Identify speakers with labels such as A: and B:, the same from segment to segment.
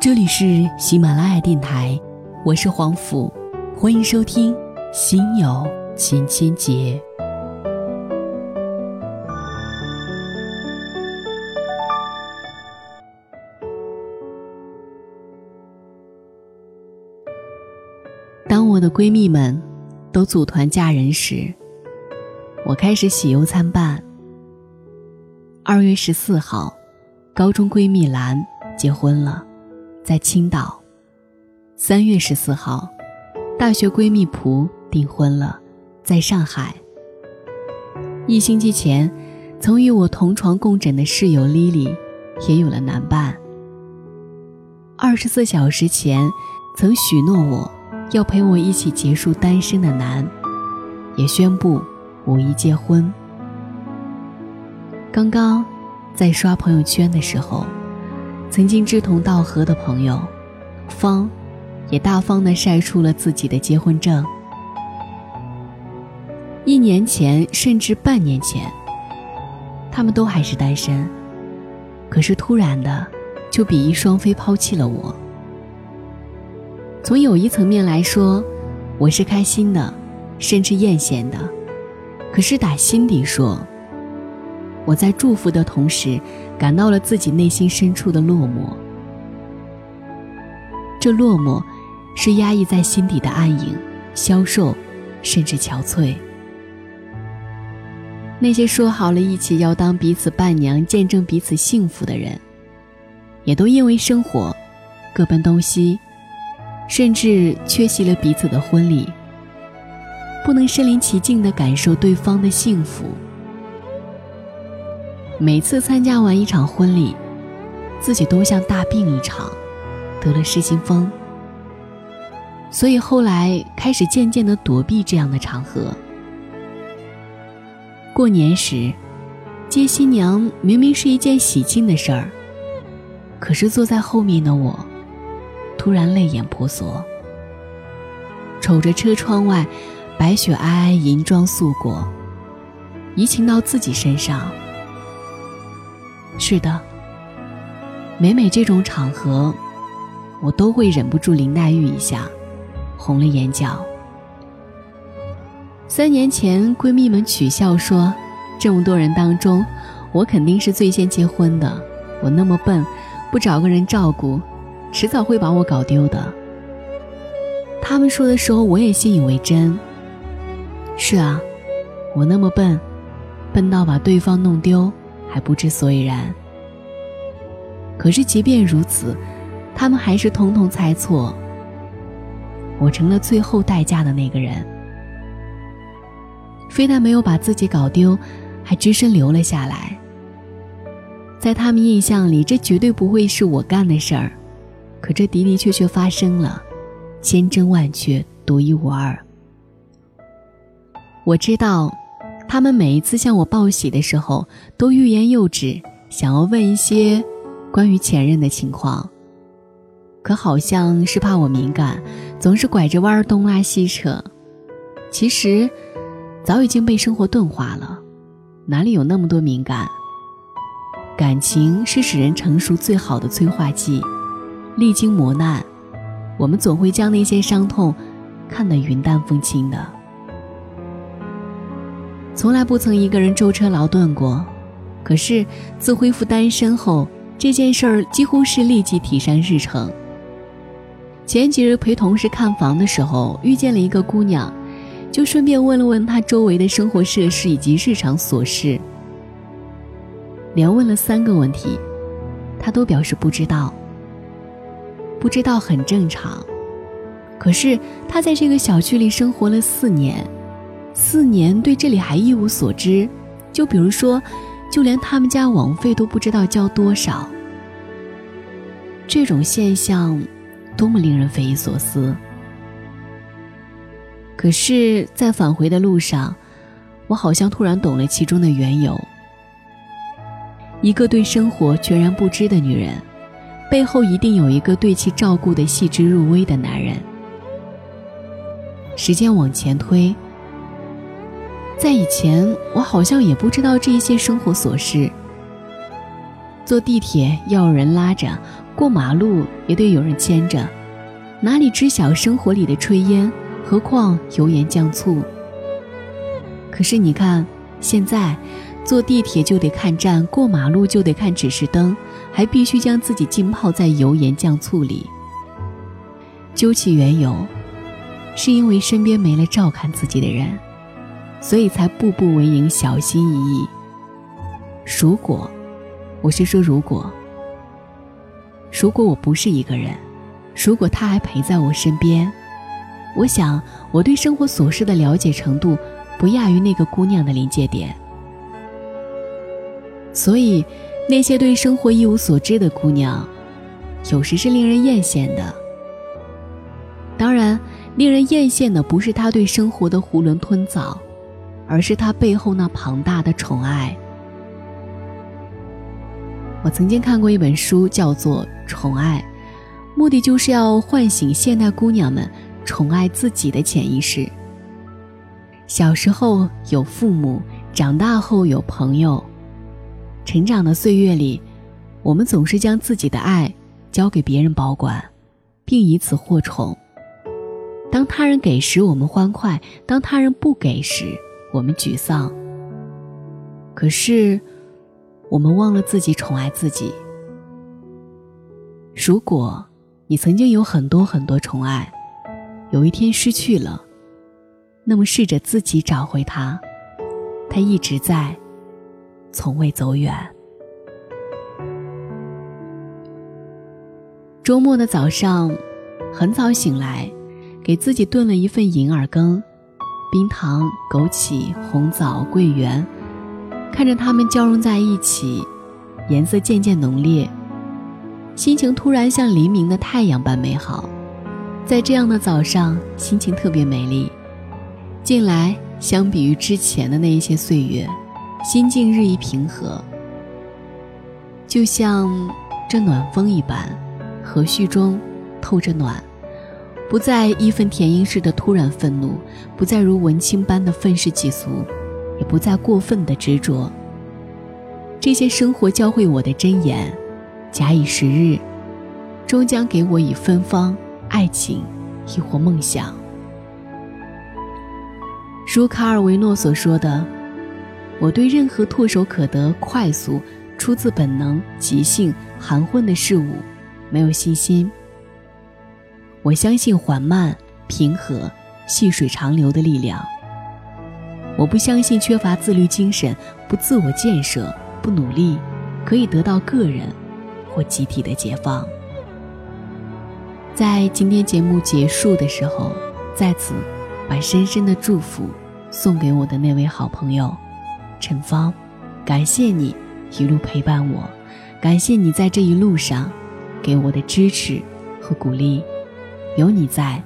A: 这里是喜马拉雅电台，我是黄甫，欢迎收听《心有千千结》。当我的闺蜜们都组团嫁人时，我开始喜忧参半。二月十四号，高中闺蜜兰结婚了，在青岛。三月十四号，大学闺蜜蒲订婚了，在上海。一星期前，曾与我同床共枕的室友莉莉也有了男伴。二十四小时前，曾许诺我。要陪我一起结束单身的男，也宣布五一结婚。刚刚在刷朋友圈的时候，曾经志同道合的朋友方，也大方的晒出了自己的结婚证。一年前，甚至半年前，他们都还是单身，可是突然的，就比翼双飞抛弃了我。从友谊层面来说，我是开心的，甚至艳羡的。可是打心底说，我在祝福的同时，感到了自己内心深处的落寞。这落寞，是压抑在心底的暗影，消瘦，甚至憔悴。那些说好了一起要当彼此伴娘，见证彼此幸福的人，也都因为生活，各奔东西。甚至缺席了彼此的婚礼，不能身临其境的感受对方的幸福。每次参加完一场婚礼，自己都像大病一场，得了失心疯。所以后来开始渐渐的躲避这样的场合。过年时，接新娘明明是一件喜庆的事儿，可是坐在后面的我。突然泪眼婆娑，瞅着车窗外白雪皑皑，银装素裹，移情到自己身上。是的，每每这种场合，我都会忍不住林黛玉一下，红了眼角。三年前，闺蜜们取笑说，这么多人当中，我肯定是最先结婚的。我那么笨，不找个人照顾。迟早会把我搞丢的。他们说的时候，我也信以为真。是啊，我那么笨，笨到把对方弄丢还不知所以然。可是即便如此，他们还是统统猜错。我成了最后代价的那个人。非但没有把自己搞丢，还只身留了下来。在他们印象里，这绝对不会是我干的事儿。可这的的确确发生了，千真万确，独一无二。我知道，他们每一次向我报喜的时候，都欲言又止，想要问一些关于前任的情况。可好像是怕我敏感，总是拐着弯儿东拉西扯。其实，早已经被生活钝化了，哪里有那么多敏感？感情是使人成熟最好的催化剂。历经磨难，我们总会将那些伤痛看得云淡风轻的。从来不曾一个人舟车劳顿过，可是自恢复单身后，这件事儿几乎是立即提上日程。前几日陪同事看房的时候，遇见了一个姑娘，就顺便问了问她周围的生活设施以及日常琐事。连问了三个问题，她都表示不知道。不知道很正常，可是他在这个小区里生活了四年，四年对这里还一无所知。就比如说，就连他们家网费都不知道交多少。这种现象，多么令人匪夷所思。可是，在返回的路上，我好像突然懂了其中的缘由。一个对生活全然不知的女人。背后一定有一个对其照顾的细致入微的男人。时间往前推，在以前，我好像也不知道这些生活琐事。坐地铁要有人拉着，过马路也得有人牵着，哪里知晓生活里的炊烟？何况油盐酱醋。可是你看，现在坐地铁就得看站，过马路就得看指示灯，还必须将自己浸泡在油盐酱醋里。究其缘由，是因为身边没了照看自己的人，所以才步步为营，小心翼翼。如果，我是说如果，如果我不是一个人，如果他还陪在我身边，我想我对生活琐事的了解程度。不亚于那个姑娘的临界点，所以那些对生活一无所知的姑娘，有时是令人艳羡的。当然，令人艳羡的不是她对生活的囫囵吞枣，而是他背后那庞大的宠爱。我曾经看过一本书，叫做《宠爱》，目的就是要唤醒现代姑娘们宠爱自己的潜意识。小时候有父母，长大后有朋友，成长的岁月里，我们总是将自己的爱交给别人保管，并以此获宠。当他人给时，我们欢快；当他人不给时，我们沮丧。可是，我们忘了自己宠爱自己。如果你曾经有很多很多宠爱，有一天失去了。那么，试着自己找回他，他一直在，从未走远。周末的早上，很早醒来，给自己炖了一份银耳羹，冰糖、枸杞、红枣、桂圆，看着它们交融在一起，颜色渐渐浓烈，心情突然像黎明的太阳般美好。在这样的早上，心情特别美丽。近来，相比于之前的那一些岁月，心境日益平和，就像这暖风一般，和煦中透着暖，不再义愤填膺似的突然愤怒，不再如文青般的愤世嫉俗，也不再过分的执着。这些生活教会我的箴言，假以时日，终将给我以芬芳、爱情，亦或梦想。如卡尔维诺所说的：“我对任何唾手可得、快速、出自本能、即兴、含混的事物，没有信心。我相信缓慢、平和、细水长流的力量。我不相信缺乏自律精神、不自我建设、不努力，可以得到个人或集体的解放。”在今天节目结束的时候，在此。把深深的祝福送给我的那位好朋友，陈芳，感谢你一路陪伴我，感谢你在这一路上给我的支持和鼓励，有你在，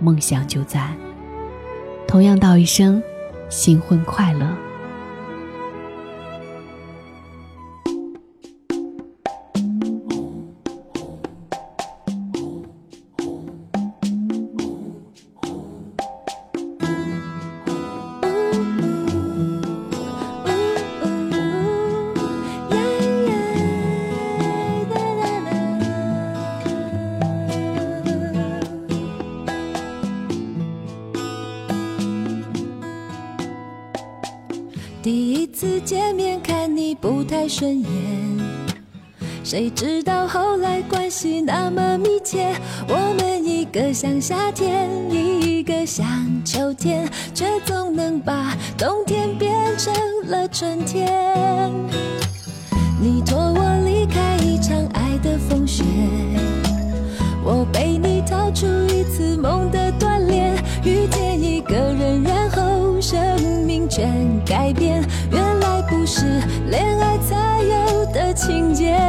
A: 梦想就在。同样道一声新婚快乐。
B: 太顺眼，谁知道后来关系那么密切。我们一个像夏天，一个像秋天，却总能把冬天变成了春天。你托我离开一场爱的风雪，我背你逃出一次梦的锻炼，遇见一个人，然后生命全改变。原来不是恋爱情节。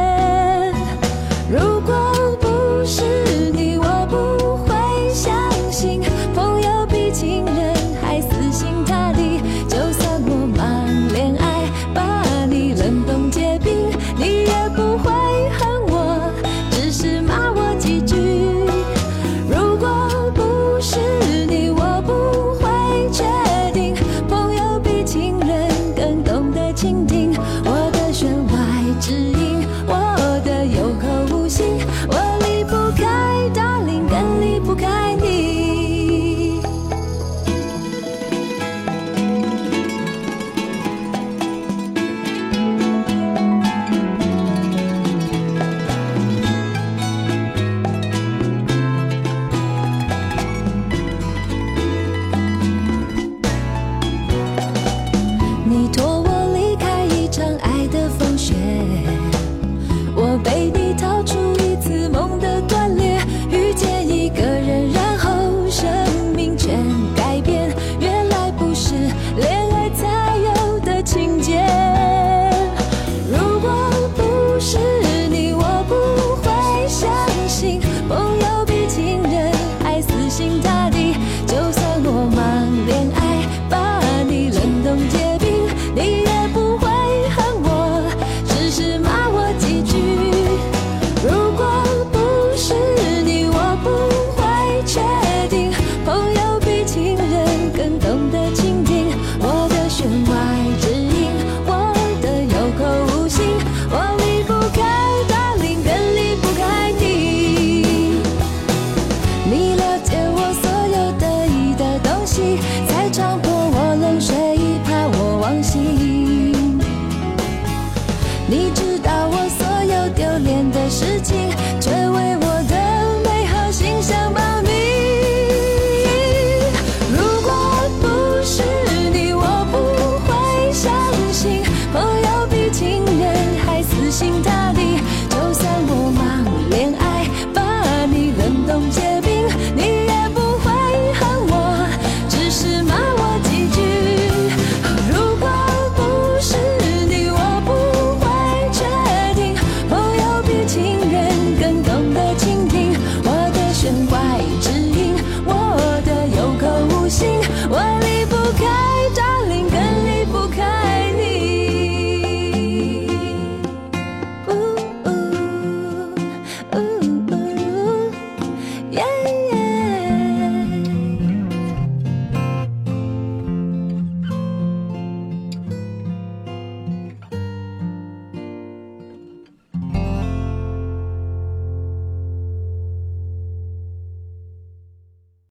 B: 空间。